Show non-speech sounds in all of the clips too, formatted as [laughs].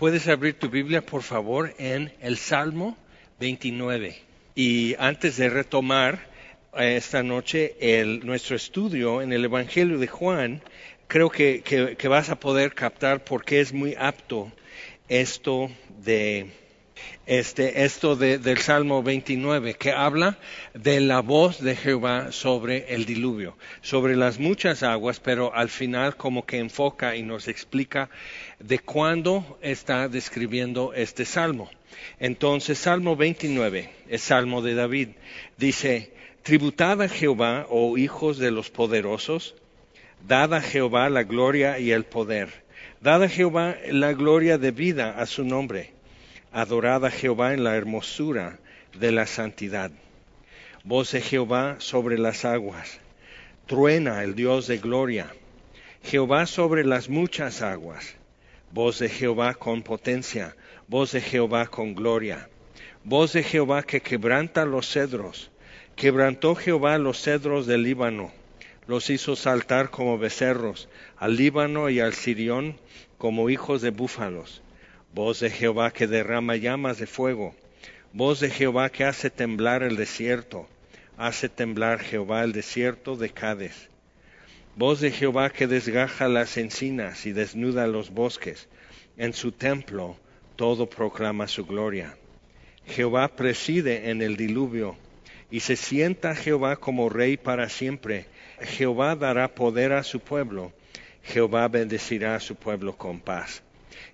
Puedes abrir tu Biblia, por favor, en el Salmo 29. Y antes de retomar eh, esta noche el, nuestro estudio en el Evangelio de Juan, creo que, que, que vas a poder captar por qué es muy apto esto de este, esto de, del Salmo 29, que habla de la voz de Jehová sobre el diluvio, sobre las muchas aguas, pero al final como que enfoca y nos explica de cuándo está describiendo este Salmo. Entonces, Salmo 29, es Salmo de David, dice, tributad a Jehová, oh hijos de los poderosos, dad a Jehová la gloria y el poder, dad Jehová la gloria de vida a su nombre Adorad a Jehová en la hermosura de la santidad. Voz de Jehová sobre las aguas. Truena el Dios de gloria. Jehová sobre las muchas aguas. Voz de Jehová con potencia. Voz de Jehová con gloria. Voz de Jehová que quebranta los cedros. Quebrantó Jehová los cedros del Líbano. Los hizo saltar como becerros, al Líbano y al Sirión como hijos de búfalos voz de Jehová que derrama llamas de fuego, voz de Jehová que hace temblar el desierto, hace temblar Jehová el desierto de Cádiz, voz de Jehová que desgaja las encinas y desnuda los bosques, en su templo todo proclama su gloria. Jehová preside en el diluvio, y se sienta Jehová como rey para siempre. Jehová dará poder a su pueblo, Jehová bendecirá a su pueblo con paz.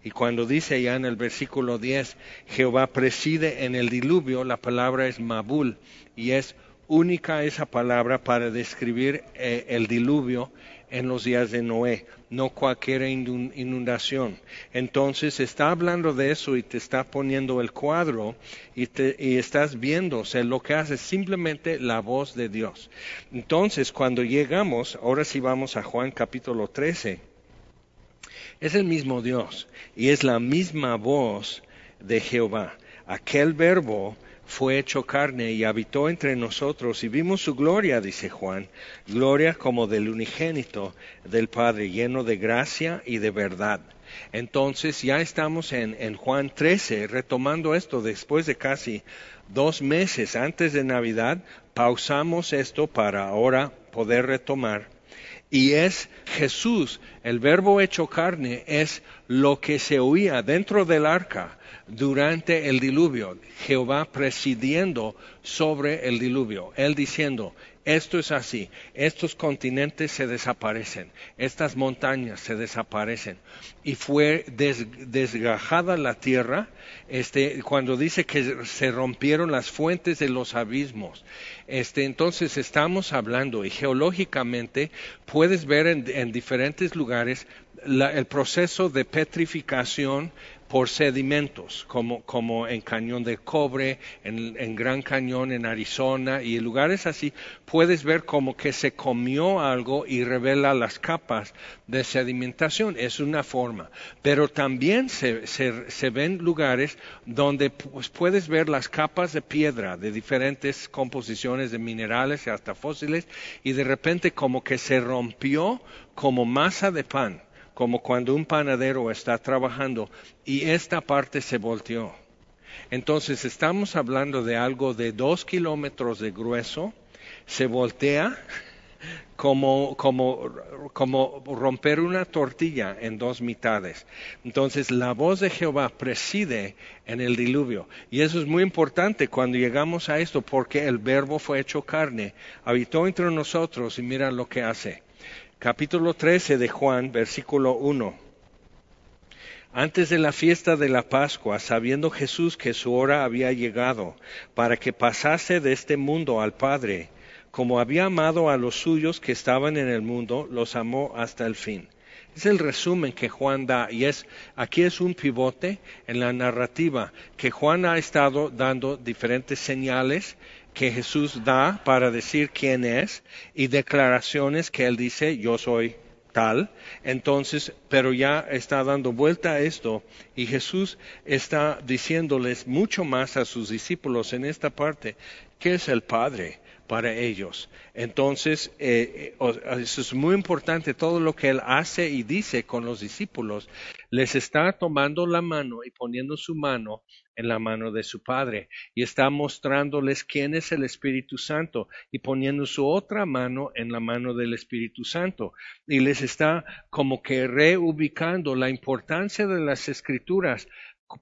Y cuando dice ya en el versículo 10, Jehová preside en el diluvio, la palabra es Mabul y es única esa palabra para describir eh, el diluvio en los días de Noé, no cualquier inundación. Entonces está hablando de eso y te está poniendo el cuadro y, te, y estás viendo, lo que hace es simplemente la voz de Dios. Entonces cuando llegamos, ahora sí vamos a Juan capítulo 13 es el mismo Dios y es la misma voz de Jehová. Aquel verbo fue hecho carne y habitó entre nosotros y vimos su gloria, dice Juan, gloria como del unigénito del Padre, lleno de gracia y de verdad. Entonces ya estamos en, en Juan 13, retomando esto después de casi dos meses antes de Navidad, pausamos esto para ahora poder retomar y es Jesús, el verbo hecho carne, es lo que se oía dentro del arca durante el diluvio, Jehová presidiendo sobre el diluvio, él diciendo, esto es así, estos continentes se desaparecen, estas montañas se desaparecen. Y fue desgajada la tierra, este, cuando dice que se rompieron las fuentes de los abismos. Este, entonces estamos hablando y geológicamente puedes ver en, diferentes lugares el proceso de petrificación por sedimentos, como, como en Cañón de Cobre, en, en, Gran Cañón en Arizona y en lugares así, puedes ver como que se comió algo y revela las capas de sedimentación. Es una forma. Pero también se, se, se ven lugares donde pues, puedes ver las capas de piedra de diferentes composiciones de minerales y hasta fósiles y de repente como que se rompió como masa de pan como cuando un panadero está trabajando y esta parte se volteó. Entonces estamos hablando de algo de dos kilómetros de grueso, se voltea [laughs] como, como, como romper una tortilla en dos mitades. Entonces la voz de Jehová preside en el diluvio. Y eso es muy importante cuando llegamos a esto, porque el verbo fue hecho carne, habitó entre nosotros y mira lo que hace capítulo 13 de Juan, versículo 1. Antes de la fiesta de la Pascua, sabiendo Jesús que su hora había llegado para que pasase de este mundo al Padre, como había amado a los suyos que estaban en el mundo, los amó hasta el fin. Es el resumen que Juan da y es aquí es un pivote en la narrativa que Juan ha estado dando diferentes señales que Jesús da para decir quién es y declaraciones que él dice yo soy tal. Entonces, pero ya está dando vuelta a esto y Jesús está diciéndoles mucho más a sus discípulos en esta parte, que es el Padre? Para ellos. Entonces, eh, eh, eso es muy importante, todo lo que Él hace y dice con los discípulos, les está tomando la mano y poniendo su mano en la mano de su Padre y está mostrándoles quién es el Espíritu Santo y poniendo su otra mano en la mano del Espíritu Santo y les está como que reubicando la importancia de las escrituras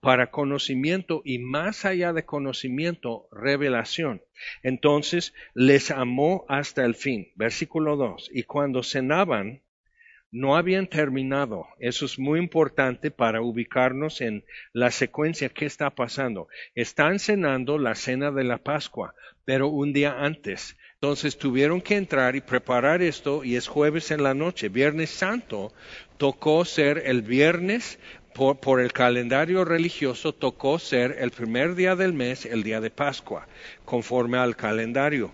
para conocimiento y más allá de conocimiento, revelación. Entonces les amó hasta el fin. Versículo 2. Y cuando cenaban, no habían terminado. Eso es muy importante para ubicarnos en la secuencia que está pasando. Están cenando la cena de la Pascua, pero un día antes. Entonces tuvieron que entrar y preparar esto y es jueves en la noche. Viernes Santo tocó ser el viernes por, el calendario religioso tocó ser el primer día del mes, el día de Pascua, conforme al calendario.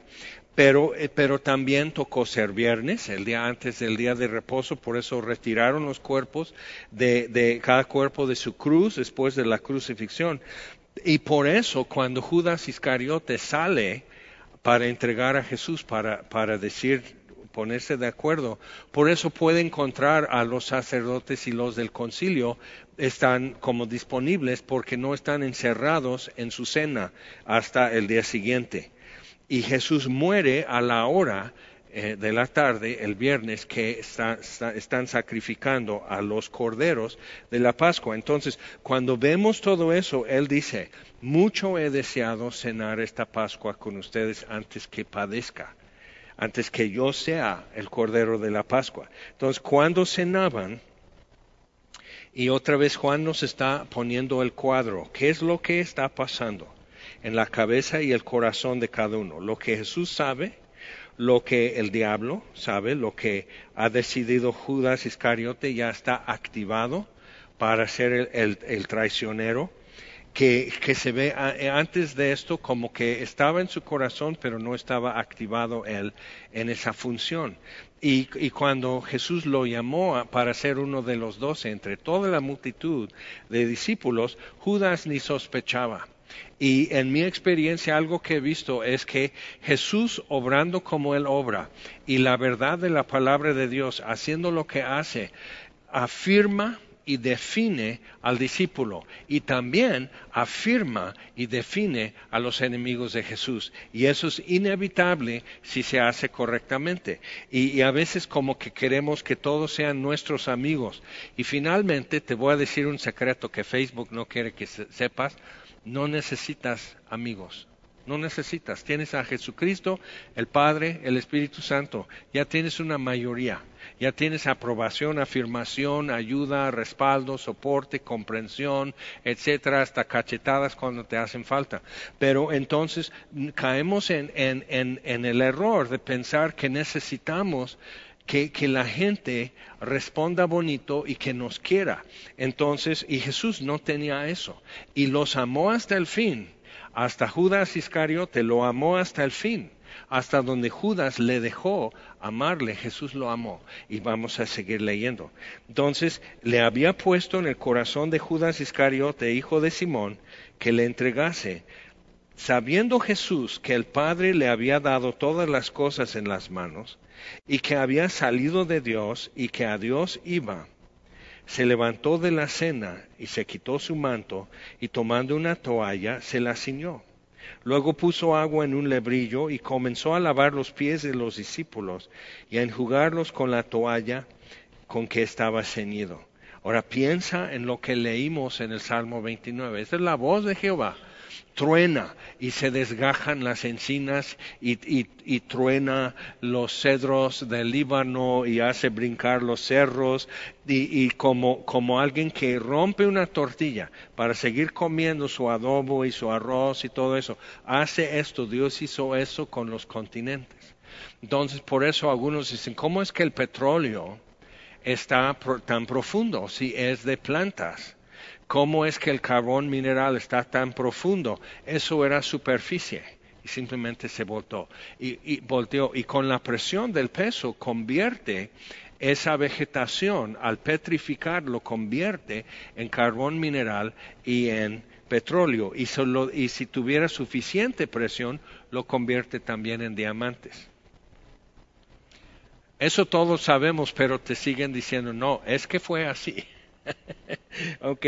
Pero, eh, pero, también tocó ser viernes, el día antes del día de reposo, por eso retiraron los cuerpos de, de, cada cuerpo de su cruz después de la crucifixión. Y por eso cuando Judas Iscariote sale para entregar a Jesús, para, para decir ponerse de acuerdo. Por eso puede encontrar a los sacerdotes y los del concilio están como disponibles porque no están encerrados en su cena hasta el día siguiente. Y Jesús muere a la hora eh, de la tarde, el viernes, que están sacrificando a los corderos de la Pascua. Entonces, cuando vemos todo eso, Él dice, mucho he deseado cenar esta Pascua con ustedes antes que padezca antes que yo sea el Cordero de la Pascua. Entonces, cuando cenaban, y otra vez Juan nos está poniendo el cuadro, ¿qué es lo que está pasando en la cabeza y el corazón de cada uno? Lo que Jesús sabe, lo que el diablo sabe, lo que ha decidido Judas Iscariote ya está activado para ser el, traicionero que, se ve eh, antes de esto como que estaba en su corazón, pero no estaba activado él en esa función. Y, cuando Jesús lo llamó para ser uno de los doce entre toda la multitud de discípulos, Judas ni sospechaba. Y en mi experiencia algo que he visto es que Jesús obrando como Él obra y la verdad de la palabra de Dios, haciendo lo que hace, afirma y define al discípulo y también afirma y define a los enemigos de Jesús. Y eso es inevitable si se hace correctamente. Y, a veces como que queremos que todos sean nuestros amigos. Y finalmente te voy a decir un secreto que Facebook no quiere que sepas. No necesitas amigos. No necesitas. Tienes a Jesucristo, el Padre, el Espíritu Santo. Ya tienes una mayoría. Ya tienes aprobación, afirmación, ayuda, respaldo, soporte, comprensión, etcétera, hasta cachetadas cuando te hacen falta. Pero entonces caemos en, el error de pensar que necesitamos que, que, la gente responda bonito y que nos quiera. Entonces, y Jesús no tenía eso. Y los amó hasta el fin. Hasta Judas Iscariote lo amó hasta el fin hasta donde Judas le dejó amarle, Jesús lo amó. Y vamos a seguir leyendo. Entonces le había puesto en el corazón de Judas Iscariote, hijo de Simón, que le entregase, sabiendo Jesús que el Padre le había dado todas las cosas en las manos, y que había salido de Dios y que a Dios iba se levantó de la cena y se quitó su manto y tomando una toalla se la ciñó. Luego puso agua en un lebrillo y comenzó a lavar los pies de los discípulos y a enjugarlos con la toalla con que estaba ceñido. Ahora piensa en lo que leímos en el Salmo 29. Esta es la voz de Jehová truena y se desgajan las encinas y, truena los cedros del Líbano y hace brincar los cerros y, como, como alguien que rompe una tortilla para seguir comiendo su adobo y su arroz y todo eso, hace esto, Dios hizo eso con los continentes. Entonces, por eso algunos dicen, ¿cómo es que el petróleo está tan profundo si es de plantas? ¿Cómo es que el carbón mineral está tan profundo? Eso era superficie y simplemente se voltó y, volteó y con la presión del peso convierte esa vegetación al petrificar lo convierte en carbón mineral y en petróleo y, y si tuviera suficiente presión lo convierte también en diamantes. Eso todos sabemos, pero te siguen diciendo, no, es que fue así. [laughs] ok,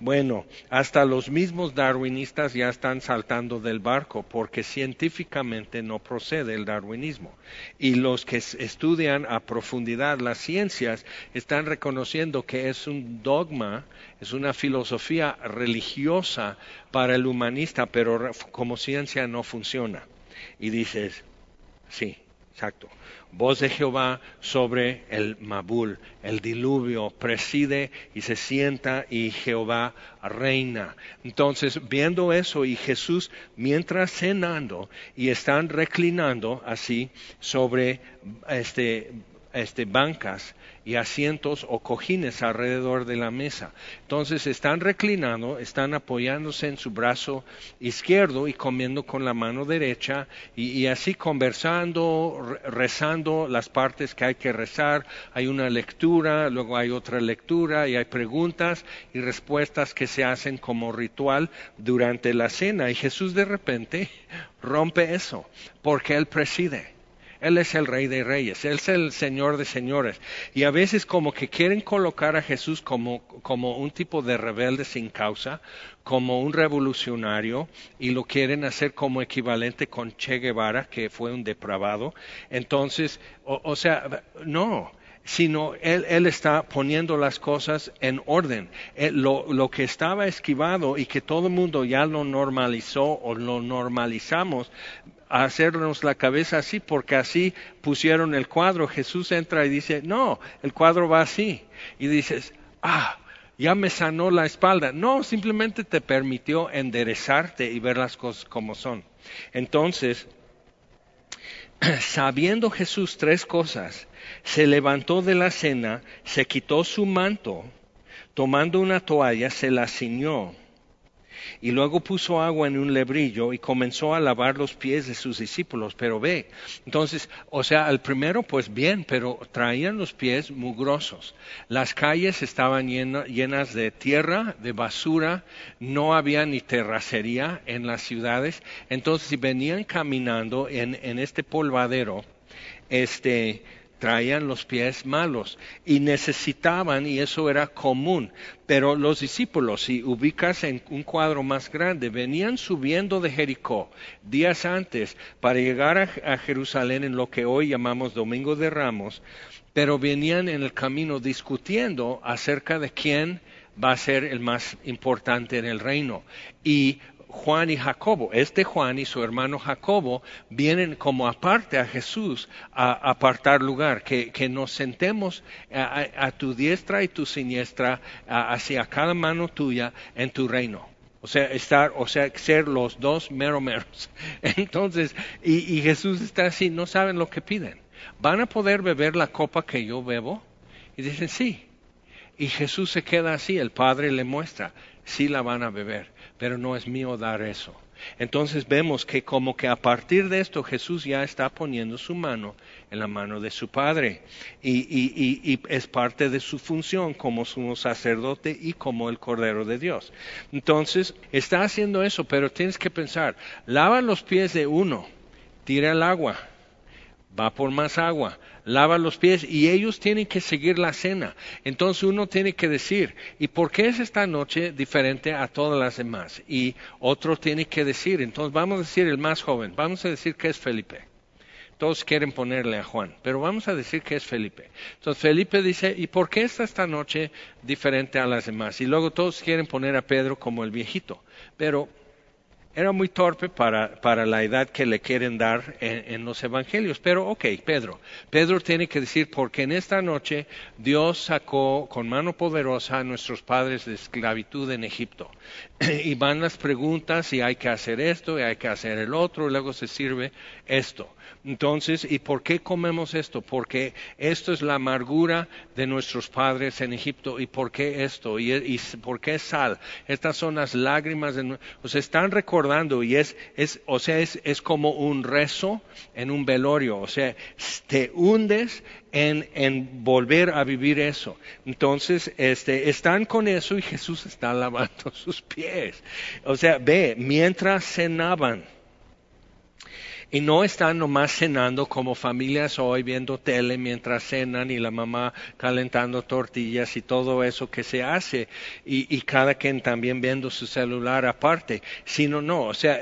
bueno, hasta los mismos darwinistas ya están saltando del barco porque científicamente no procede el darwinismo. Y los que estudian a profundidad las ciencias están reconociendo que es un dogma, es una filosofía religiosa para el humanista, pero como ciencia no funciona. Y dices, sí, exacto voz de Jehová sobre el Mabul. El diluvio preside y se sienta y Jehová reina. Entonces, viendo eso y Jesús mientras cenando y están reclinando así sobre este, este bancas, y asientos o cojines alrededor de la mesa. Entonces están reclinando, están apoyándose en su brazo izquierdo y comiendo con la mano derecha y, así conversando, rezando las partes que hay que rezar. Hay una lectura, luego hay otra lectura y hay preguntas y respuestas que se hacen como ritual durante la cena. Y Jesús de repente [laughs] rompe eso porque Él preside. Él es el rey de reyes, Él es el señor de señores. Y a veces como que quieren colocar a Jesús como, como un tipo de rebelde sin causa, como un revolucionario, y lo quieren hacer como equivalente con Che Guevara, que fue un depravado. Entonces, o, sea, no sino él, está poniendo las cosas en orden. lo, lo, que estaba esquivado y que todo el mundo ya lo normalizó o lo normalizamos, hacernos la cabeza así, porque así pusieron el cuadro. Jesús entra y dice, no, el cuadro va así. Y dices, ah, ya me sanó la espalda. No, simplemente te permitió enderezarte y ver las cosas como son. Entonces, [clears throat] sabiendo Jesús tres cosas, se levantó de la cena, se quitó su manto, tomando una toalla, se la ciñó y luego puso agua en un lebrillo y comenzó a lavar los pies de sus discípulos. Pero ve, entonces, o sea, al primero pues bien, pero traían los pies mugrosos. Las calles estaban llenas de tierra, de basura, no había ni terracería en las ciudades. Entonces, si venían caminando en, en este polvadero, este, traían los pies malos y necesitaban, y eso era común, pero los discípulos, si ubicas en un cuadro más grande, venían subiendo de Jericó días antes para llegar a, Jerusalén en lo que hoy llamamos Domingo de Ramos, pero venían en el camino discutiendo acerca de quién va a ser el más importante en el reino. Y Juan y Jacobo. Este Juan y su hermano Jacobo vienen como aparte a Jesús a apartar lugar, que, nos sentemos a, tu diestra y tu siniestra hacia cada mano tuya en tu reino. O sea, estar, o sea, ser los dos mero meros. [laughs] Entonces, y, y Jesús está así, no saben lo que piden. ¿Van a poder beber la copa que yo bebo? Y dicen, sí. Y Jesús se queda así, el Padre le muestra, sí la van a beber pero no es mío dar eso. Entonces vemos que como que a partir de esto Jesús ya está poniendo su mano en la mano de su Padre y, es parte de su función como sumo sacerdote y como el Cordero de Dios. Entonces está haciendo eso, pero tienes que pensar, lava los pies de uno, tira el agua, va por más agua, lava los pies y ellos tienen que seguir la cena. Entonces uno tiene que decir, ¿y por qué es esta noche diferente a todas las demás? Y otro tiene que decir, entonces vamos a decir el más joven, vamos a decir que es Felipe. Todos quieren ponerle a Juan, pero vamos a decir que es Felipe. Entonces Felipe dice, ¿y por qué está esta noche diferente a las demás? Y luego todos quieren poner a Pedro como el viejito. Pero era muy torpe para, para, la edad que le quieren dar en, los evangelios. Pero, ok, Pedro. Pedro tiene que decir, porque en esta noche Dios sacó con mano poderosa a nuestros padres de esclavitud en Egipto. [clears throat] y van las preguntas y hay que hacer esto y hay que hacer el otro, y luego se sirve esto. Entonces, ¿y por qué comemos esto? Porque esto es la amargura de nuestros padres en Egipto. ¿Y por qué esto? ¿Y, por qué sal? Estas son las lágrimas de... O sea, están recordando y es, es o sea, es, es como un rezo en un velorio, o sea, te hundes en, en volver a vivir eso. Entonces, este, están con eso y Jesús está lavando [laughs] sus pies. O sea, ve, mientras cenaban, y no están nomás cenando como familias hoy viendo tele mientras cenan y la mamá calentando tortillas y todo eso que se hace y, cada quien también viendo su celular aparte, sino no, o sea,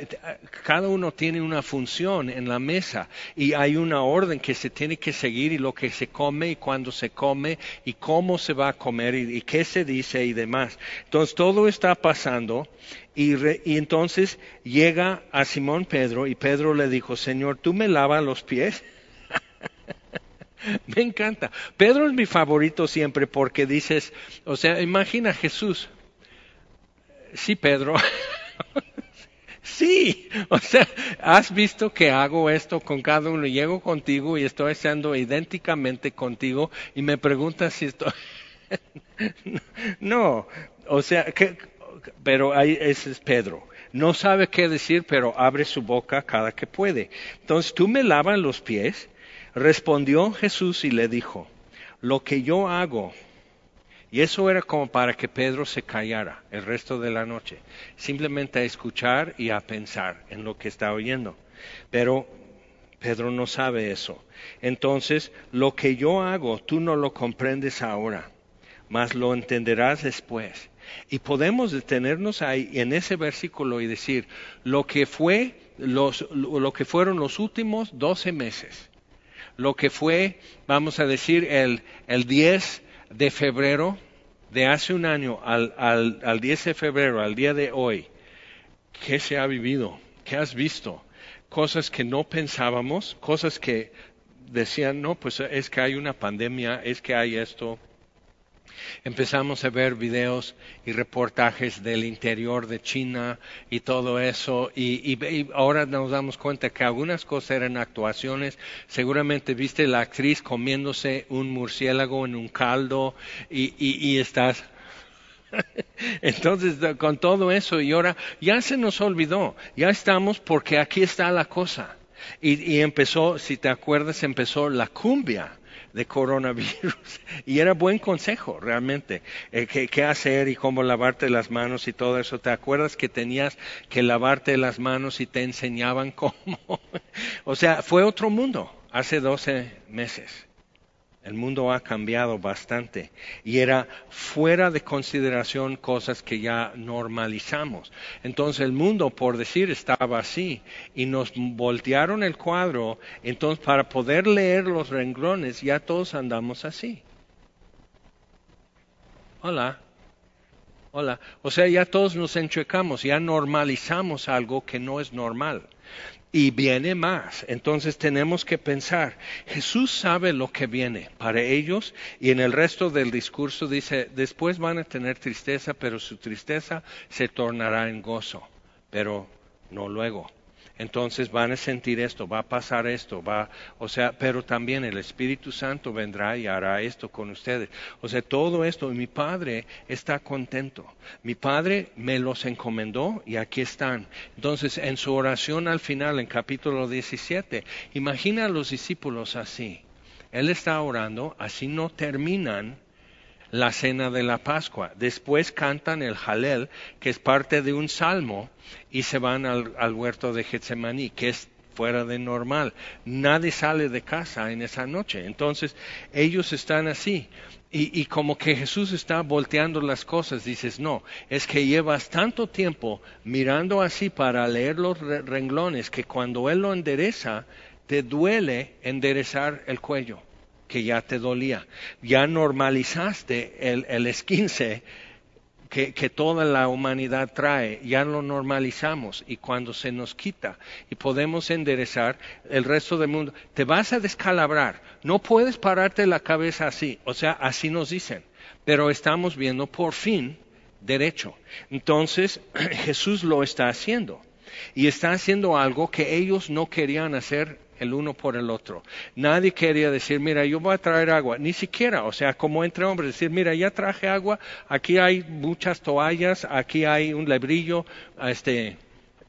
cada uno tiene una función en la mesa y hay una orden que se tiene que seguir y lo que se come y cuándo se come y cómo se va a comer y qué se dice y demás. Entonces todo está pasando y, entonces llega a Simón Pedro y Pedro le dijo, Señor, ¿tú me lavas los pies? [laughs] me encanta. Pedro es mi favorito siempre porque dices, o sea, imagina Jesús. Sí, Pedro. [laughs] sí, o sea, has visto que hago esto con cada uno. Llego contigo y estoy haciendo idénticamente contigo y me preguntas si estoy... [laughs] no, o sea, que pero ahí es Pedro. No sabe qué decir, pero abre su boca cada que puede. Entonces, ¿tú me lavas los pies? Respondió Jesús y le dijo, lo que yo hago, y eso era como para que Pedro se callara el resto de la noche, simplemente a escuchar y a pensar en lo que está oyendo. Pero Pedro no sabe eso. Entonces, lo que yo hago, tú no lo comprendes ahora, mas lo entenderás después. Y podemos detenernos ahí en ese versículo y decir lo que fue los, lo que fueron los últimos doce meses, lo que fue, vamos a decir, el, el 10 de febrero de hace un año al, al, al 10 de febrero, al día de hoy, ¿qué se ha vivido? ¿Qué has visto? Cosas que no pensábamos, cosas que decían, no, pues es que hay una pandemia, es que hay esto, Empezamos a ver videos y reportajes del interior de China y todo eso y, ahora nos damos cuenta que algunas cosas eran actuaciones. Seguramente viste la actriz comiéndose un murciélago en un caldo y, y estás [laughs] entonces, con todo eso, y ahora ya se nos olvidó, ya estamos porque aquí está la cosa. Y, y, empezó, si te acuerdas, empezó la cumbia de coronavirus. [laughs] Y era buen consejo, realmente, eh, qué, hacer y cómo lavarte las manos y todo eso. ¿Te acuerdas que tenías que lavarte las manos y te enseñaban [laughs] cómo? o sea, fue otro mundo hace 12 meses. El mundo ha cambiado bastante y era fuera de consideración cosas que ya normalizamos. Entonces el mundo, por decir, estaba así y nos voltearon el cuadro. Entonces para poder leer los renglones ya todos andamos así. Hola. Hola. O sea, ya todos nos enchuecamos, ya normalizamos algo que no es normal y viene más. Entonces tenemos que pensar, Jesús sabe lo que viene para ellos y en el resto del discurso dice, después van a tener tristeza, pero su tristeza se tornará en gozo, pero no luego entonces van a sentir esto, va a pasar esto, va, o sea, pero también el Espíritu Santo vendrá y hará esto con ustedes. O sea, todo esto, mi Padre está contento. Mi Padre me los encomendó y aquí están. Entonces, en su oración al final, en capítulo 17, imagina a los discípulos así. Él está orando, así no terminan la cena de la Pascua. Después cantan el Jalel, que es parte de un salmo, y se van al, huerto de Getsemaní, que es fuera de normal. Nadie sale de casa en esa noche. Entonces, ellos están así. Y, como que Jesús está volteando las cosas, dices, no, es que llevas tanto tiempo mirando así para leer los renglones que cuando Él lo endereza, te duele enderezar el cuello que ya te dolía. Ya normalizaste el, el esquince que, que, toda la humanidad trae, ya lo normalizamos y cuando se nos quita y podemos enderezar el resto del mundo, te vas a descalabrar, no puedes pararte la cabeza así, o sea, así nos dicen, pero estamos viendo por fin derecho. Entonces [clears throat] Jesús lo está haciendo. Y está haciendo algo que ellos no querían hacer el uno por el otro. Nadie quería decir, mira, yo voy a traer agua, ni siquiera, o sea, como entre hombres, decir, mira, ya traje agua, aquí hay muchas toallas, aquí hay un lebrillo, este,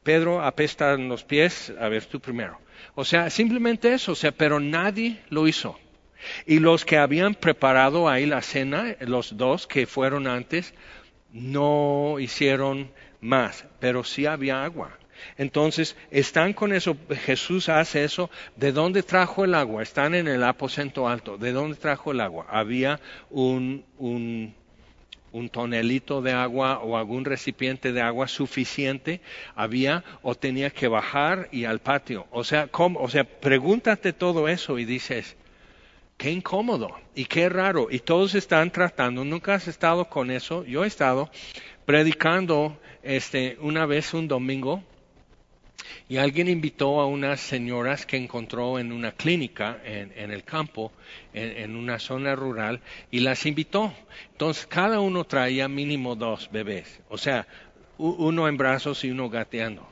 Pedro apesta en los pies, a ver tú primero. O sea, simplemente eso, o sea, pero nadie lo hizo. Y los que habían preparado ahí la cena, los dos que fueron antes, no hicieron más, pero sí había agua. Entonces, están con eso, Jesús hace eso. ¿De dónde trajo el agua? Están en el aposento alto. ¿De dónde trajo el agua? Había un, tonelito de agua o algún recipiente de agua suficiente había o tenía que bajar y al patio. O sea, ¿cómo? o sea, pregúntate todo eso y dices, qué incómodo y qué raro. Y todos están tratando, nunca has estado con eso. Yo he estado predicando este, una vez un domingo y alguien invitó a unas señoras que encontró en una clínica en, el campo, en, en, una zona rural, y las invitó. Entonces, cada uno traía mínimo dos bebés, o sea, uno en brazos y uno gateando.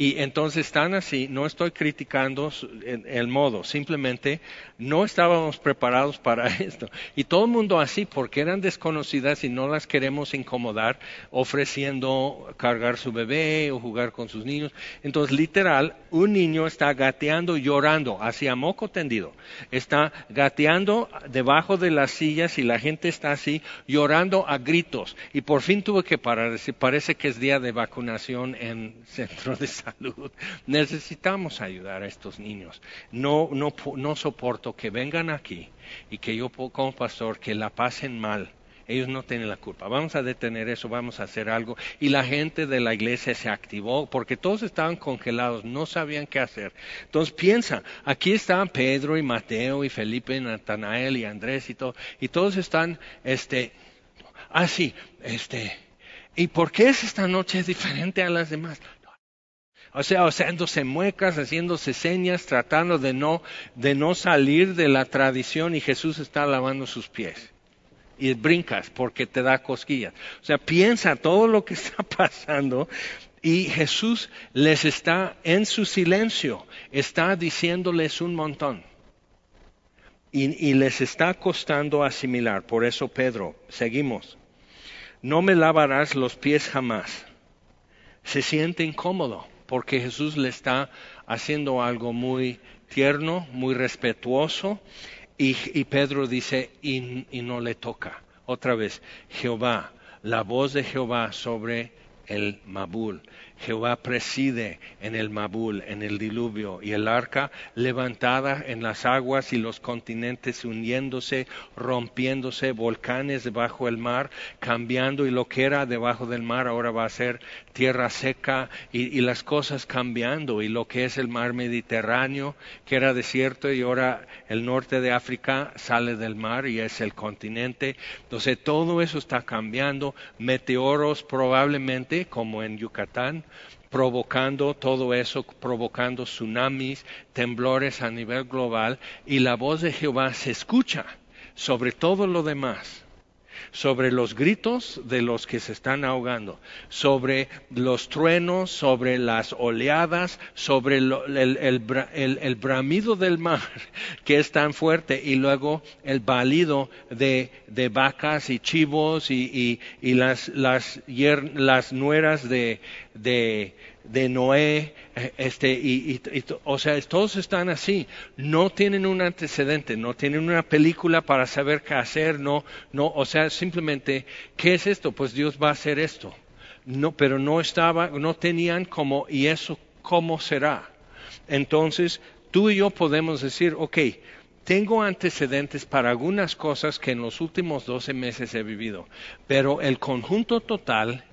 Y entonces están así, no estoy criticando el modo, simplemente no estábamos preparados [laughs] para esto. Y todo el mundo así, porque eran desconocidas y no las queremos incomodar ofreciendo cargar su bebé o jugar con sus niños. Entonces, literal, un niño está gateando, llorando, hacia moco tendido. Está gateando debajo de las sillas y la gente está así, llorando a gritos. Y por fin tuve que parar, parece que es día de vacunación en [laughs] centro de salud salud. Necesitamos ayudar a estos niños. No, no, no soporto que vengan aquí y que yo como pastor que la pasen mal. Ellos no tienen la culpa. Vamos a detener eso, vamos a hacer algo. Y la gente de la iglesia se activó porque todos estaban congelados, no sabían qué hacer. Entonces piensa, aquí estaban Pedro y Mateo y Felipe y Natanael y Andrés y todo, y todos están, este, así, ah, este, ¿y por qué es esta noche diferente a las demás? O sea, haciéndose muecas, haciéndose señas, tratando de no, de no salir de la tradición y Jesús está lavando sus pies. Y brincas porque te da cosquillas. O sea, piensa todo lo que [laughs] está pasando y Jesús les está en su silencio, está diciéndoles un montón. Y, y les está costando asimilar. Por eso, Pedro, seguimos. No me lavarás los pies jamás. Se siente incómodo porque Jesús le está haciendo algo muy tierno, muy respetuoso, y, Pedro dice, y, y no le toca. Otra vez, Jehová, la voz de Jehová sobre el Mabul. Jehová preside en el Mabul, en el diluvio, y el arca levantada en las aguas y los continentes hundiéndose, rompiéndose, volcanes debajo del mar, cambiando, y lo que era debajo del mar ahora va a ser tierra seca, y, las cosas cambiando, y lo que es el mar Mediterráneo, que era desierto, y ahora el norte de África sale del mar y es el continente. Entonces todo eso está cambiando, meteoros probablemente, como en Yucatán, provocando todo eso, provocando tsunamis, temblores a nivel global, y la voz de Jehová se escucha sobre todo lo demás sobre los gritos de los que se están ahogando, sobre los truenos, sobre las oleadas, sobre el, bramido del mar [laughs] que es tan fuerte y luego el balido de, vacas y chivos y, las, las nueras de, de Noé, eh, este, y, o sea, todos están así, no tienen un antecedente, no tienen una película para saber qué hacer, no, no, o sea, simplemente, ¿qué es esto? Pues Dios va a hacer esto. No, pero no estaba, no tenían como, ¿y eso cómo será? Entonces, tú y yo podemos decir, ok, tengo antecedentes para algunas cosas que en los últimos 12 meses he vivido, pero el conjunto total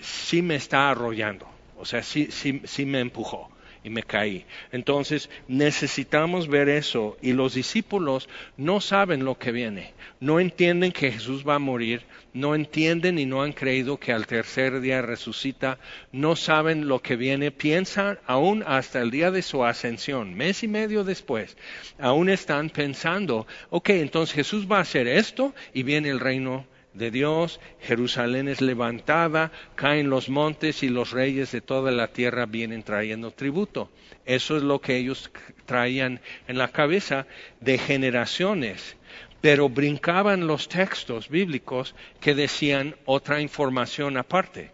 sí me está arrollando. O sea, sí, sí, sí me empujó y me caí. Entonces necesitamos ver eso. Y los discípulos no saben lo que viene, no entienden que Jesús va a morir, no entienden y no han creído que al tercer día resucita, no saben lo que viene, piensan aún hasta el día de su ascensión, mes y medio después, aún están pensando, ok, entonces Jesús va a hacer esto y viene el reino de Dios, Jerusalén es levantada, caen los montes y los reyes de toda la tierra vienen trayendo tributo. Eso es lo que ellos traían en la cabeza de generaciones. Pero brincaban los textos bíblicos que decían otra información aparte.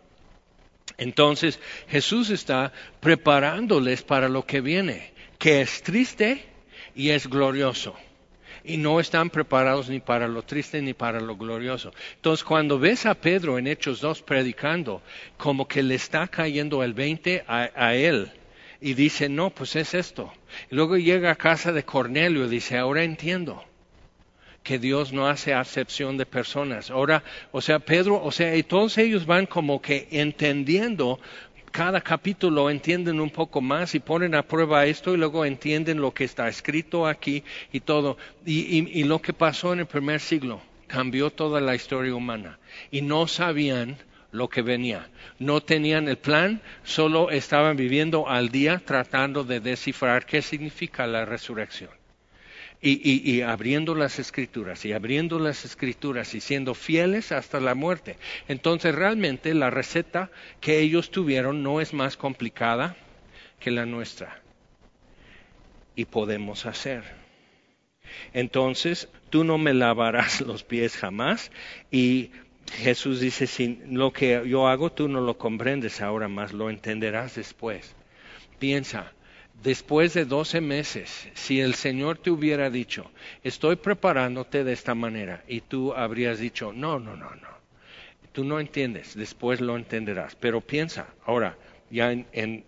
Entonces Jesús está preparándoles para lo que viene, que es triste y es glorioso. Y no están preparados ni para lo triste ni para lo glorioso. Entonces cuando ves a Pedro en Hechos 2 predicando, como que le está cayendo el 20 a, él, y dice, no, pues es esto. Y luego llega a casa de Cornelio y dice, ahora entiendo que Dios no hace acepción de personas. Ahora, o sea, Pedro, o sea, y todos ellos van como que entendiendo cada capítulo entienden un poco más y ponen a prueba esto y luego entienden lo que está escrito aquí y todo. Y, lo que pasó en el primer siglo cambió toda la historia humana y no sabían lo que venía. No tenían el plan, solo estaban viviendo al día tratando de descifrar qué significa la resurrección. Y, abriendo las escrituras y abriendo las escrituras y siendo fieles hasta la muerte. Entonces realmente la receta que ellos tuvieron no es más complicada que la nuestra. Y podemos hacer. Entonces, tú no me lavarás [laughs] los pies jamás y Jesús dice, si lo que yo hago tú no lo comprendes ahora más, lo entenderás después. Piensa, después de doce meses, si el Señor te hubiera dicho, estoy preparándote de esta manera, y tú habrías dicho, no, no, no, no, tú no entiendes, después lo entenderás. Pero piensa, ahora, ya en, en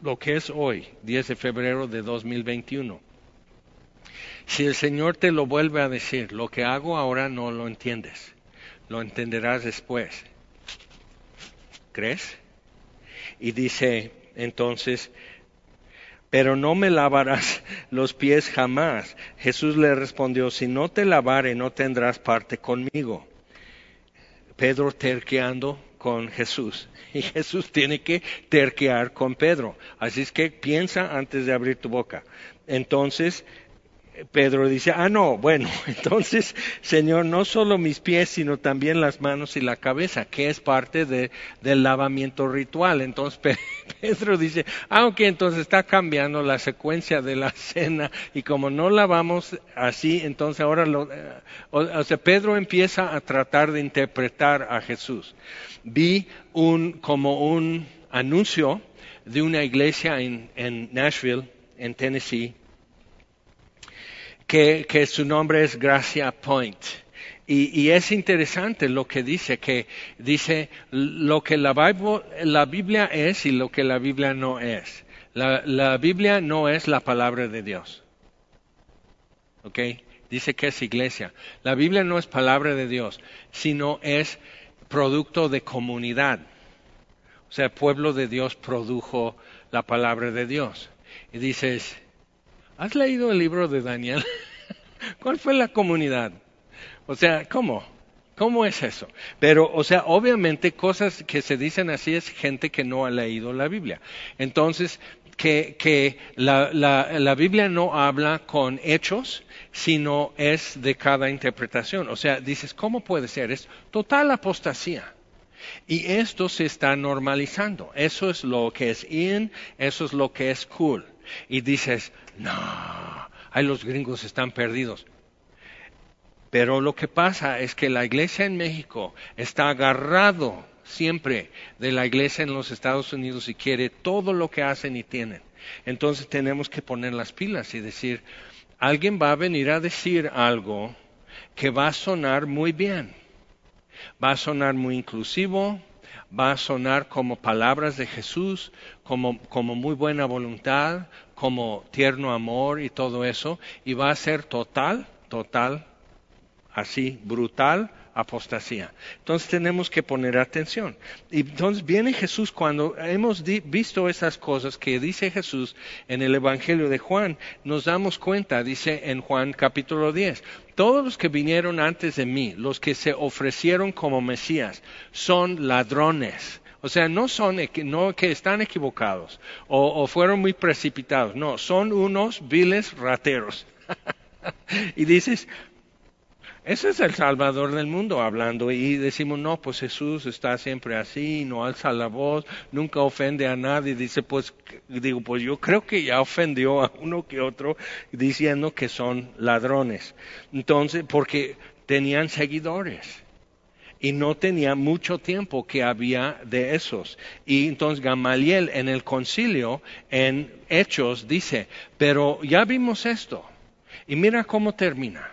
lo que es hoy, 10 de febrero de 2021, si el Señor te lo vuelve a decir, lo que hago ahora no lo entiendes lo entenderás después. ¿Crees? Y dice entonces, pero no me lavarás [laughs] los pies jamás. Jesús le respondió, si no te lavare no tendrás parte conmigo. Pedro terqueando con Jesús. [laughs] Y Jesús tiene que terquear con Pedro. Así es que piensa antes de abrir tu boca. Entonces Pedro dice, ah, no, bueno, [laughs] entonces, Señor, no solo mis pies, sino también las manos y la cabeza, que es parte de, del lavamiento ritual. Entonces, [laughs] Pedro dice, ah, ok, entonces está cambiando la secuencia de la [laughs] cena y como no lavamos así, entonces ahora lo, eh, o, sea, Pedro empieza a tratar de interpretar a Jesús. Vi un, como un anuncio de una iglesia en, en Nashville, en Tennessee, que, su nombre es Gracia Point. Y, es interesante lo que dice, que dice lo que la, Biblia es y lo que la Biblia no es. La, Biblia no es la palabra de Dios. ¿Ok? Dice que es iglesia. La Biblia no es palabra de Dios, sino es producto de comunidad. O sea, el pueblo de Dios produjo la palabra de Dios. Y dices, ¿Has leído el libro de Daniel? [laughs] ¿Cuál fue la comunidad? O sea, ¿cómo? ¿Cómo es eso? Pero, o sea, obviamente cosas que se dicen así es gente que no ha leído la Biblia. Entonces, que, la, la, Biblia no habla con hechos, sino es de cada interpretación. O sea, dices, ¿cómo puede ser? Es total apostasía. Y esto se está normalizando. Eso es lo que es in, eso es lo que es cool y dices, no, ay, los gringos están perdidos. Pero lo que pasa es que la iglesia en México está agarrado siempre de la iglesia en los Estados Unidos y quiere todo lo que hacen y tienen. Entonces tenemos que poner las pilas y decir, alguien va a venir a decir algo que va a sonar muy bien, va a sonar muy inclusivo, va a sonar como palabras de Jesús, como, como muy buena voluntad, como tierno amor y todo eso, y va a ser total, total, así, brutal apostasía. Entonces tenemos que poner atención. Y entonces viene Jesús cuando hemos visto esas cosas que dice Jesús en el Evangelio de Juan, nos damos cuenta, dice en Juan capítulo 10, todos los que vinieron antes de mí, los que se ofrecieron como Mesías, son ladrones. O sea, no son no que están equivocados o, o fueron muy precipitados, no, son unos viles rateros. [laughs] y dices, ese es el Salvador del mundo hablando y decimos, no, pues Jesús está siempre así, no alza la voz, nunca ofende a nadie. Dice, pues, digo, pues yo creo que ya ofendió a uno que otro diciendo que son ladrones. Entonces, porque tenían seguidores. Y no tenía mucho tiempo que había de esos. Y entonces Gamaliel en el concilio, en Hechos, dice, pero ya vimos esto. Y mira cómo termina.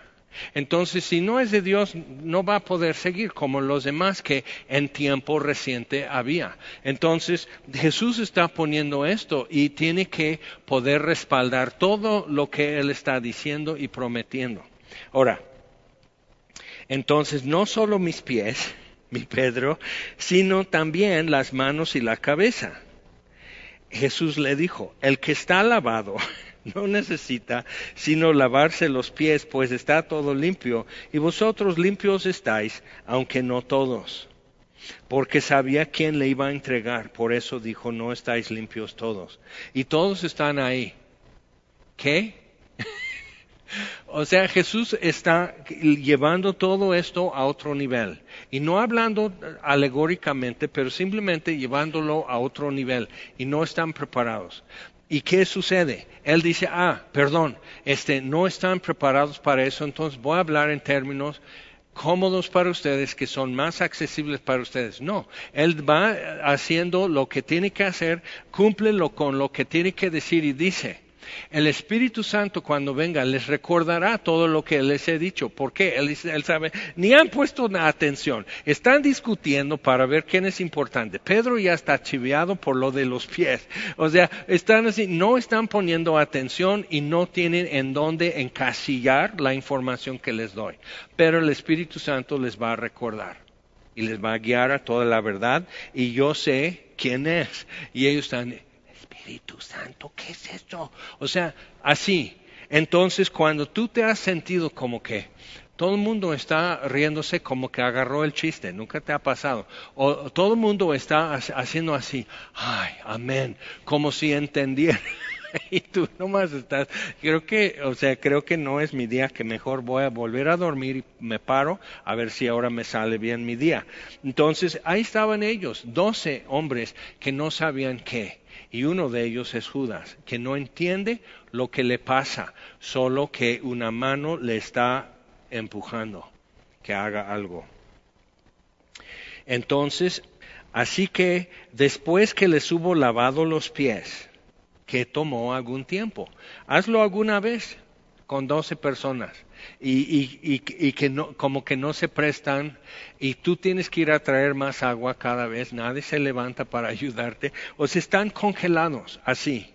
Entonces, si no es de Dios, no va a poder seguir como los demás que en tiempo reciente había. Entonces, Jesús está poniendo esto y tiene que poder respaldar todo lo que Él está diciendo y prometiendo. Ahora, entonces, no solo mis pies, [laughs] mi Pedro, sino también las manos y la cabeza. Jesús le dijo, el que está lavado [laughs] no necesita sino lavarse los pies, pues está todo limpio, y vosotros limpios estáis, aunque no todos. Porque sabía quién le iba a entregar, por eso dijo, no estáis limpios todos. Y todos están ahí. ¿Qué? O sea, Jesús está llevando todo esto a otro nivel. Y no hablando alegóricamente, pero simplemente llevándolo a otro nivel. Y no están preparados. ¿Y qué sucede? Él dice, ah, perdón, este, no están preparados para eso, entonces voy a hablar en términos cómodos para ustedes, que son más accesibles para ustedes. No, Él va haciendo lo que tiene que hacer, cumple con lo que tiene que decir y dice. El Espíritu Santo cuando venga les recordará todo lo que les he dicho. ¿Por qué? Él, sabe, ni han puesto atención. Están discutiendo para ver quién es importante. Pedro ya está chiviado por lo de los pies. O sea, están así, no están poniendo atención y no tienen en dónde encasillar la información que les doy. Pero el Espíritu Santo les va a recordar y les va a guiar a toda la verdad y yo sé quién es. Y ellos están, Espíritu Santo, ¿qué es esto? O sea, así. Entonces, cuando tú te has sentido como que todo el mundo está riéndose como que agarró el chiste, nunca te ha pasado. O todo el mundo está haciendo así, ay, amén, como si entendiera. [laughs] y tú nomás estás, creo que, o sea, creo que no es mi día, que mejor voy a volver a dormir y me paro a ver si ahora me sale bien mi día. Entonces, ahí estaban ellos, doce hombres que no sabían qué y uno de ellos es Judas, que no entiende lo que le pasa, solo que una mano le está empujando que haga algo. Entonces, así que después que les hubo lavado los pies, que tomó algún tiempo, hazlo alguna vez con doce personas y, y, que no, como que no se prestan y tú tienes que ir a traer más agua cada vez, nadie se levanta para [laughs] ayudarte, o se están congelados así.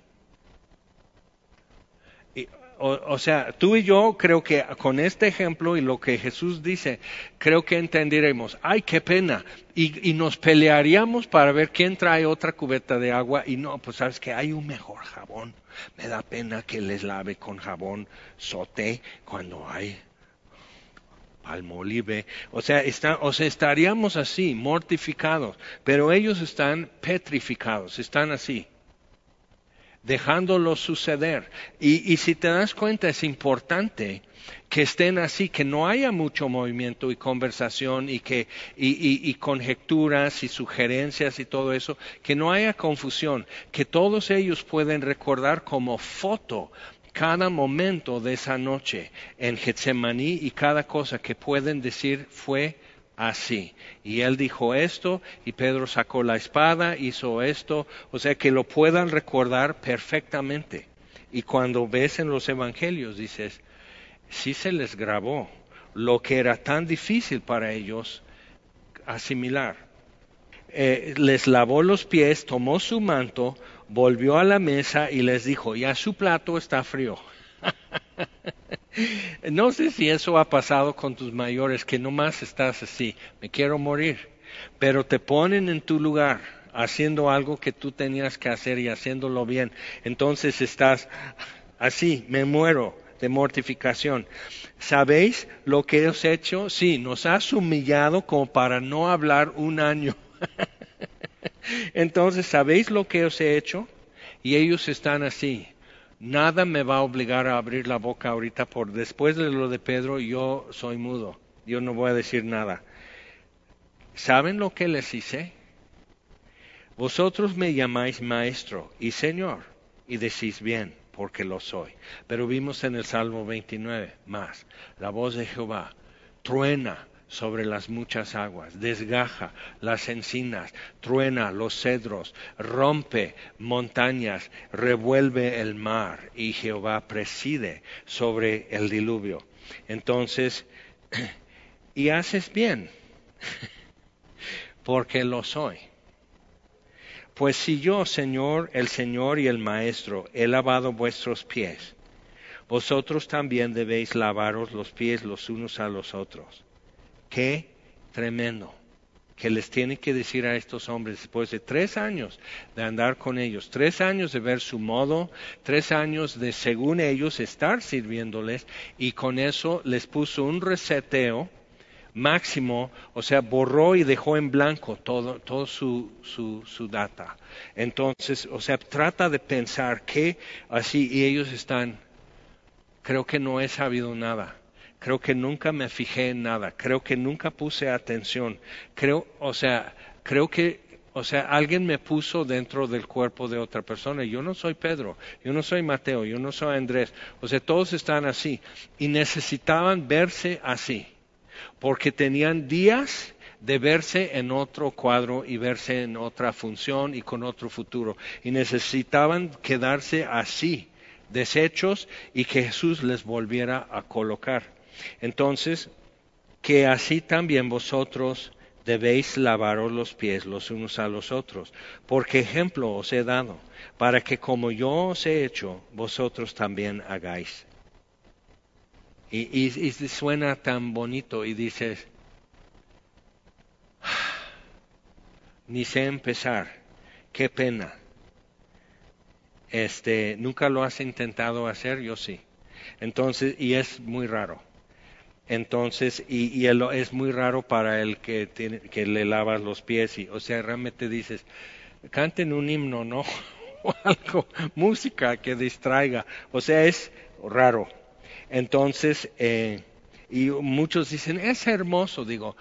O, sea, tú y yo creo que con este ejemplo y lo que Jesús dice, creo que entenderemos, ay, qué pena, y, y, nos pelearíamos para ver quién trae otra cubeta de agua y no, pues sabes que hay un mejor jabón. Me da pena que les lave con jabón sote cuando hay palmolive. O sea, o sea, estaríamos así, mortificados, pero ellos están petrificados, están así dejándolo suceder. Y, y, si te das cuenta, es importante que estén así, que no haya mucho movimiento y conversación y, que, y, y, conjeturas y sugerencias y todo eso, que no haya confusión, que todos ellos pueden recordar como foto cada momento de esa noche en Getsemaní y cada cosa que pueden decir fue así. Y él dijo esto y Pedro sacó la espada, hizo esto, o sea que lo puedan recordar perfectamente. Y cuando ves en los evangelios dices, sí se les grabó lo que era tan difícil para ellos asimilar. Eh, les lavó los pies, tomó su manto, volvió a la mesa y les dijo, ya su plato está frío. [laughs] no sé si eso ha pasado con tus mayores, que nomás estás así, me quiero morir, pero te ponen en tu lugar haciendo algo que tú tenías que hacer y haciéndolo bien. Entonces estás así, me muero de mortificación. ¿Sabéis lo que has hecho? Sí, nos has humillado como para no hablar un año. [laughs] Entonces, ¿sabéis lo que os he hecho? Y ellos están así. Nada me va a obligar a abrir la boca ahorita por después de lo de Pedro, yo soy mudo. Yo no voy a decir nada. ¿Saben lo que les hice? Vosotros me llamáis maestro y señor y decís bien, porque lo soy. Pero vimos en el Salmo 29 más, la voz de Jehová truena sobre las muchas aguas, desgaja las encinas, truena los cedros, rompe montañas, revuelve el mar y Jehová preside sobre el diluvio. Entonces, [clears throat] y haces bien, [laughs] porque lo soy. Pues si yo, Señor, el Señor y el Maestro, he lavado vuestros pies, vosotros también debéis lavaros los pies los unos a los otros. Qué tremendo que les tiene que decir a estos hombres después de tres años de andar con ellos, tres años de ver su modo, tres años de según ellos estar sirviéndoles y con eso les puso un reseteo máximo, o sea, borró y dejó en blanco todo, su, su, su data. Entonces, o sea, trata de pensar que así y ellos están, creo que no he sabido nada creo que nunca me fijé en nada, creo que nunca puse atención, creo, o sea, creo que, o sea, alguien me puso dentro del cuerpo de otra persona. Yo no soy Pedro, yo no soy Mateo, yo no soy Andrés, o sea, todos están así y necesitaban verse así, porque tenían días de verse en otro cuadro y verse en otra función y con otro futuro. Y necesitaban quedarse así, deshechos, y que Jesús les volviera a colocar. Entonces, que así también vosotros debéis lavaros los pies los unos a los otros, porque ejemplo os he dado, para que como yo os he hecho, vosotros también hagáis. Y, suena tan bonito y dices, ni sé empezar, qué pena. Este, nunca lo has intentado hacer, yo sí. Entonces, y es muy raro. Entonces, y, y es muy raro para el que, tiene, que le lavas los pies, y, o sea, realmente dices, canten un himno, ¿no? [laughs] o algo, música que distraiga, o sea, es raro. Entonces, eh, y muchos dicen, es hermoso, digo,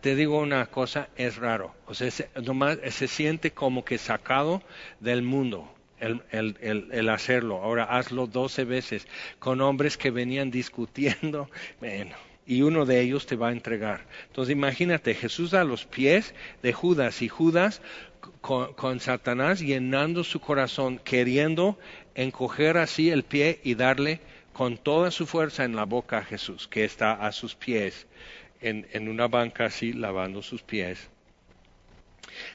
te digo una cosa, es raro, o sea, se, nomás, se siente como que sacado del mundo, el, hacerlo. Ahora hazlo doce veces con hombres que venían discutiendo. [laughs] Y uno de ellos te va a entregar. Entonces imagínate, Jesús a los pies de Judas y Judas con, Satanás llenando su corazón, queriendo encoger así el pie y darle con toda su fuerza en la boca a Jesús, que está a sus pies, en una banca así lavando sus pies.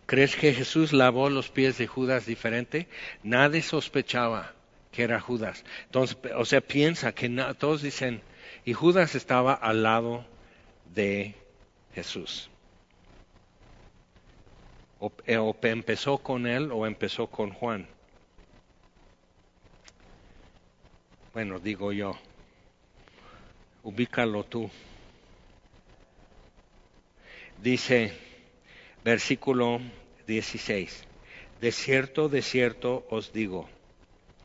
¿Crees que Jesús lavó los pies de Judas diferente? Nadie sospechaba que era Judas. Entonces, o sea, piensa que todos dicen, y Judas estaba al lado de Jesús. O, eh, o empezó con él o empezó con Juan. Bueno, digo yo, ubícalo tú. Dice, versículo 16. De cierto, de cierto os digo.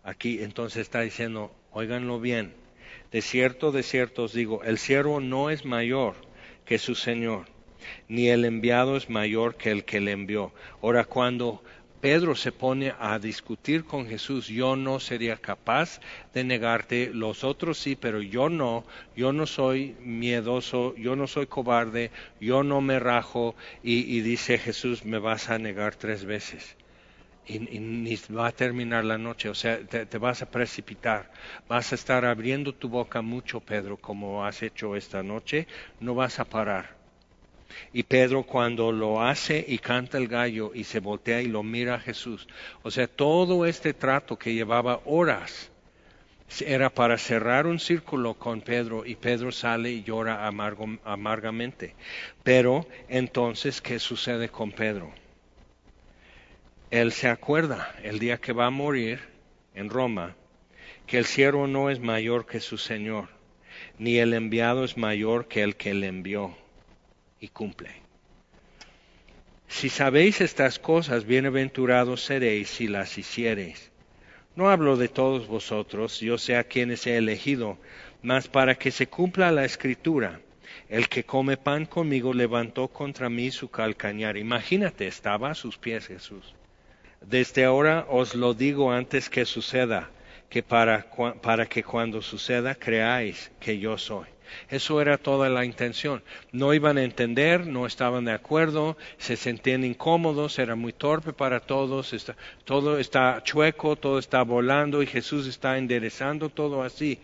Aquí entonces está diciendo, óiganlo bien. De cierto, de cierto os digo, el siervo no es mayor que su Señor, ni el enviado es mayor que el que le envió. Ahora, cuando Pedro se pone a discutir con Jesús, yo no sería capaz de negarte, los otros sí, pero yo no, yo no soy miedoso, yo no soy cobarde, yo no me rajo y, dice Jesús, me vas a negar tres veces. Y, ni va a terminar la noche, o sea, te vas a precipitar, vas a estar abriendo tu boca mucho, Pedro, como has hecho esta noche, no vas a parar. Y Pedro cuando lo hace y canta el gallo y se voltea y lo mira a Jesús. O sea, todo este trato que llevaba horas era para cerrar un círculo con Pedro y Pedro sale y llora amargamente. Pero entonces, ¿qué sucede con Pedro? Él se acuerda el día que va a morir en Roma que el siervo no es mayor que su Señor, ni el enviado es mayor que el que le envió y cumple. Si sabéis estas cosas, bienaventurados seréis si las hiciereis. No hablo de todos vosotros, yo sé a quienes he elegido, mas para que se cumpla la escritura. El que come pan conmigo levantó contra mí su calcañar. Imagínate, estaba a sus pies Jesús. Desde ahora os lo digo antes que suceda, que para, para que cuando suceda creáis que yo soy. Eso era toda la intención. No iban a entender, no estaban de acuerdo, se sentían incómodos, era muy torpe para todos, todo está chueco, todo está volando y Jesús está enderezando todo así.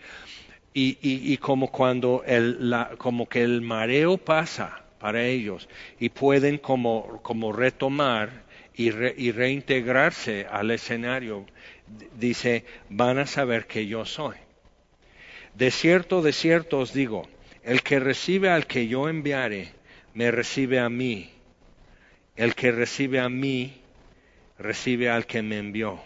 Y, como cuando el, como que el mareo pasa para ellos y pueden como, como retomar y, y reintegrarse al escenario, dice, van a saber que yo soy. De cierto, de cierto os digo, el que recibe al que yo enviare, me recibe a mí. El que recibe a mí, recibe al que me envió.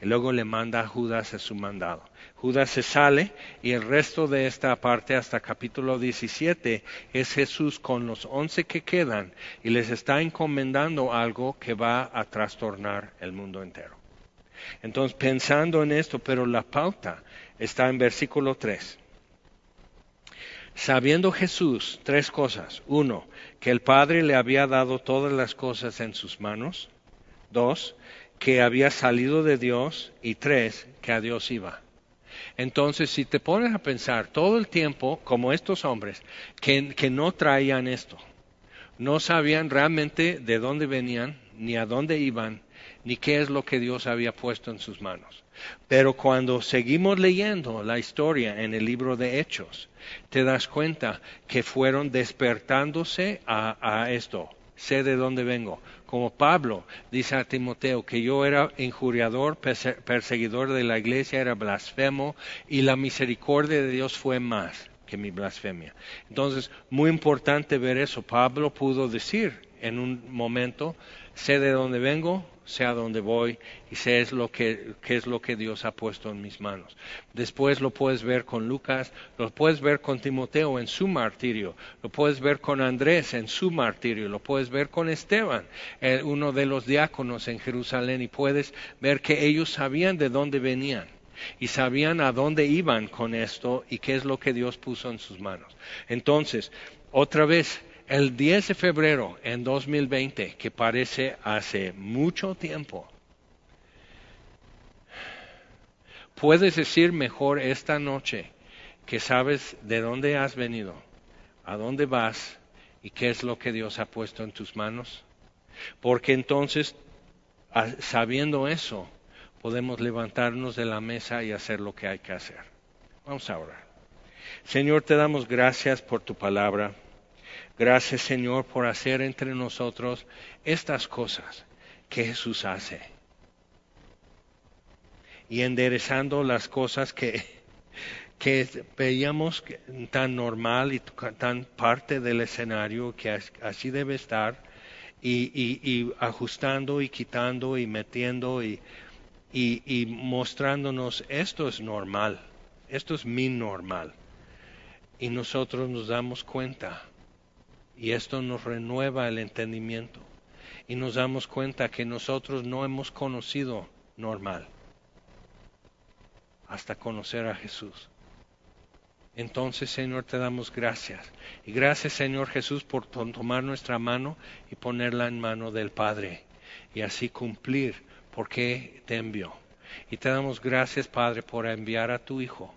Y luego le manda a Judas a su mandado. Judas se sale y el resto de esta parte hasta capítulo 17 es Jesús con los once que quedan y les está encomendando algo que va a trastornar el mundo entero. Entonces, pensando en esto, pero la pauta está en versículo 3. Sabiendo Jesús tres cosas. Uno, que el Padre le había dado todas las cosas en sus manos. Dos, que había salido de Dios. Y tres, que a Dios iba. Entonces, si te pones a pensar todo el tiempo, como estos hombres, que, que no traían esto, no sabían realmente de dónde venían, ni a dónde iban, ni qué es lo que Dios había puesto en sus manos. Pero cuando seguimos leyendo la historia en el libro de Hechos, te das cuenta que fueron despertándose a, esto. Sé de dónde vengo. Como Pablo dice a Timoteo que yo era injuriador, perseguidor de la iglesia, era blasfemo y la misericordia de Dios fue más que mi blasfemia. Entonces, muy importante ver eso. Pablo pudo decir en un momento, sé de dónde vengo, sé a dónde voy y sé es lo que, qué es lo que Dios ha puesto en mis manos. Después lo puedes ver con Lucas, lo puedes ver con Timoteo en su martirio, lo puedes ver con Andrés en su martirio, lo puedes ver con Esteban, eh, uno de los diáconos en Jerusalén, y puedes ver que ellos sabían de dónde venían y sabían a dónde iban con esto y qué es lo que Dios puso en sus manos. Entonces, otra vez, el 10 de febrero en 2020, que parece hace mucho tiempo, puedes decir mejor esta noche que sabes de dónde has venido, a dónde vas y qué es lo que Dios ha puesto en tus manos. Porque entonces, sabiendo eso, podemos levantarnos de la mesa y hacer lo que hay que hacer. Vamos a orar. Señor, te damos gracias por tu palabra. Gracias Señor por hacer entre nosotros estas cosas que Jesús hace. Y enderezando las cosas que, veíamos tan normal y tan parte del escenario que así debe estar, y, ajustando y quitando y metiendo y mostrándonos esto es normal, esto es mi normal. Y nosotros nos damos cuenta y esto nos renueva el entendimiento y nos damos cuenta que nosotros no hemos conocido normal hasta conocer a Jesús. Entonces, Señor, te damos gracias. Y gracias, Señor Jesús, por tomar nuestra mano y ponerla en mano del Padre y así cumplir porque te envió. Y te damos gracias, Padre, por enviar a tu Hijo,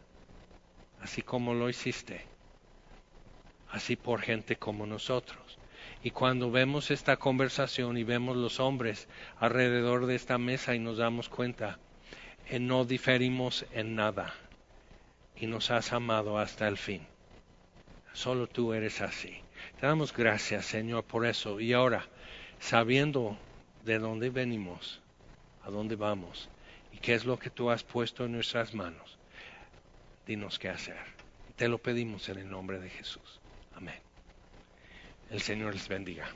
así como lo hiciste así por gente como nosotros. Y cuando vemos esta conversación y vemos los hombres alrededor de esta mesa y nos damos cuenta, que no diferimos en nada y nos has amado hasta el fin. Solo tú eres así. Te damos gracias, Señor, por eso. Y ahora, sabiendo de dónde venimos, a dónde vamos y qué es lo que tú has puesto en nuestras manos, dinos qué hacer. Te lo pedimos en el nombre de Jesús. Amén. El Señor les bendiga.